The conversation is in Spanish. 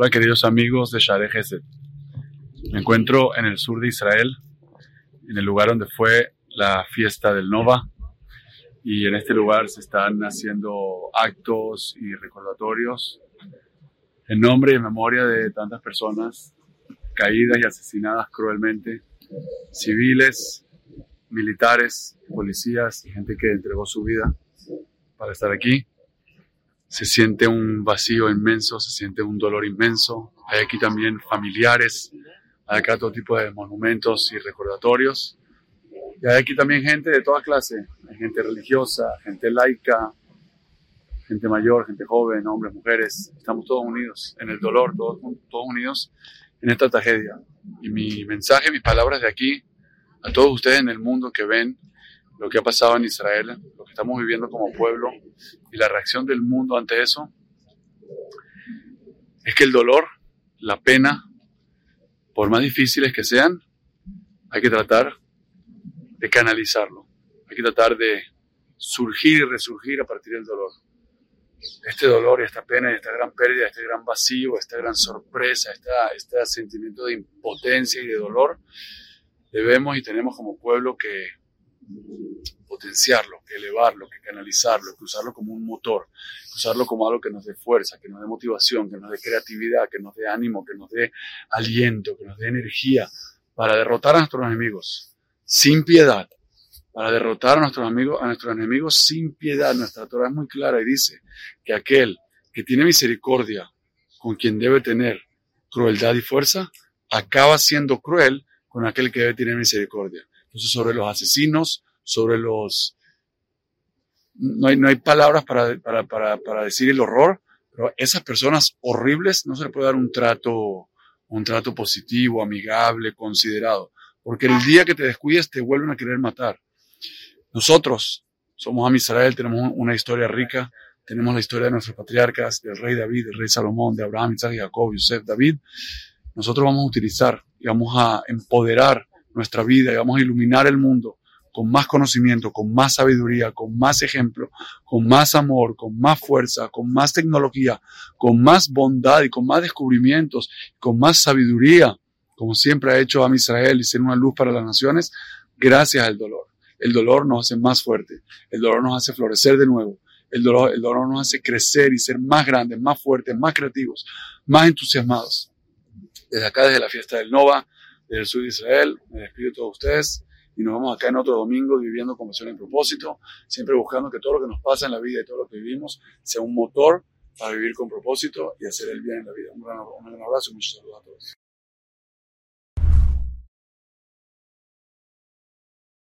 Hola queridos amigos de Share Gesed. Me encuentro en el sur de Israel, en el lugar donde fue la fiesta del Nova. Y en este lugar se están haciendo actos y recordatorios en nombre y en memoria de tantas personas caídas y asesinadas cruelmente, civiles, militares, policías gente que entregó su vida para estar aquí se siente un vacío inmenso, se siente un dolor inmenso. Hay aquí también familiares, hay acá todo tipo de monumentos y recordatorios. Y hay aquí también gente de toda clase, hay gente religiosa, gente laica, gente mayor, gente joven, hombres, mujeres. Estamos todos unidos en el dolor, todos, todos unidos en esta tragedia. Y mi mensaje, mis palabras de aquí a todos ustedes en el mundo que ven lo que ha pasado en Israel, lo que estamos viviendo como pueblo y la reacción del mundo ante eso, es que el dolor, la pena, por más difíciles que sean, hay que tratar de canalizarlo, hay que tratar de surgir y resurgir a partir del dolor. Este dolor y esta pena y esta gran pérdida, este gran vacío, esta gran sorpresa, este sentimiento de impotencia y de dolor, debemos y tenemos como pueblo que potenciarlo, elevarlo, canalizarlo, que usarlo como un motor, usarlo como algo que nos dé fuerza, que nos dé motivación, que nos dé creatividad, que nos dé ánimo, que nos dé aliento, que nos dé energía para derrotar a nuestros enemigos sin piedad, para derrotar a nuestros amigos, a nuestros enemigos sin piedad. Nuestra Torah es muy clara y dice que aquel que tiene misericordia con quien debe tener crueldad y fuerza, acaba siendo cruel con aquel que debe tener misericordia. Sobre los asesinos, sobre los... No hay, no hay palabras para, para, para, para decir el horror, pero esas personas horribles no se les puede dar un trato, un trato positivo, amigable, considerado, porque el día que te descuides te vuelven a querer matar. Nosotros somos a Israel, tenemos una historia rica, tenemos la historia de nuestros patriarcas, del rey David, del rey Salomón, de Abraham, Isaac, Jacob, Yosef, David. Nosotros vamos a utilizar y vamos a empoderar nuestra vida y vamos a iluminar el mundo con más conocimiento, con más sabiduría, con más ejemplo, con más amor, con más fuerza, con más tecnología, con más bondad y con más descubrimientos, con más sabiduría, como siempre ha hecho a Israel y ser una luz para las naciones, gracias al dolor. El dolor nos hace más fuerte, el dolor nos hace florecer de nuevo, el dolor, el dolor nos hace crecer y ser más grandes, más fuertes, más creativos, más entusiasmados. Desde acá, desde la fiesta del Nova, desde el sur de Israel, me despido de todos ustedes y nos vemos acá en otro domingo viviendo conversión en propósito, siempre buscando que todo lo que nos pasa en la vida y todo lo que vivimos sea un motor para vivir con propósito y hacer el bien en la vida. Un gran, un gran abrazo y muchos saludos a todos.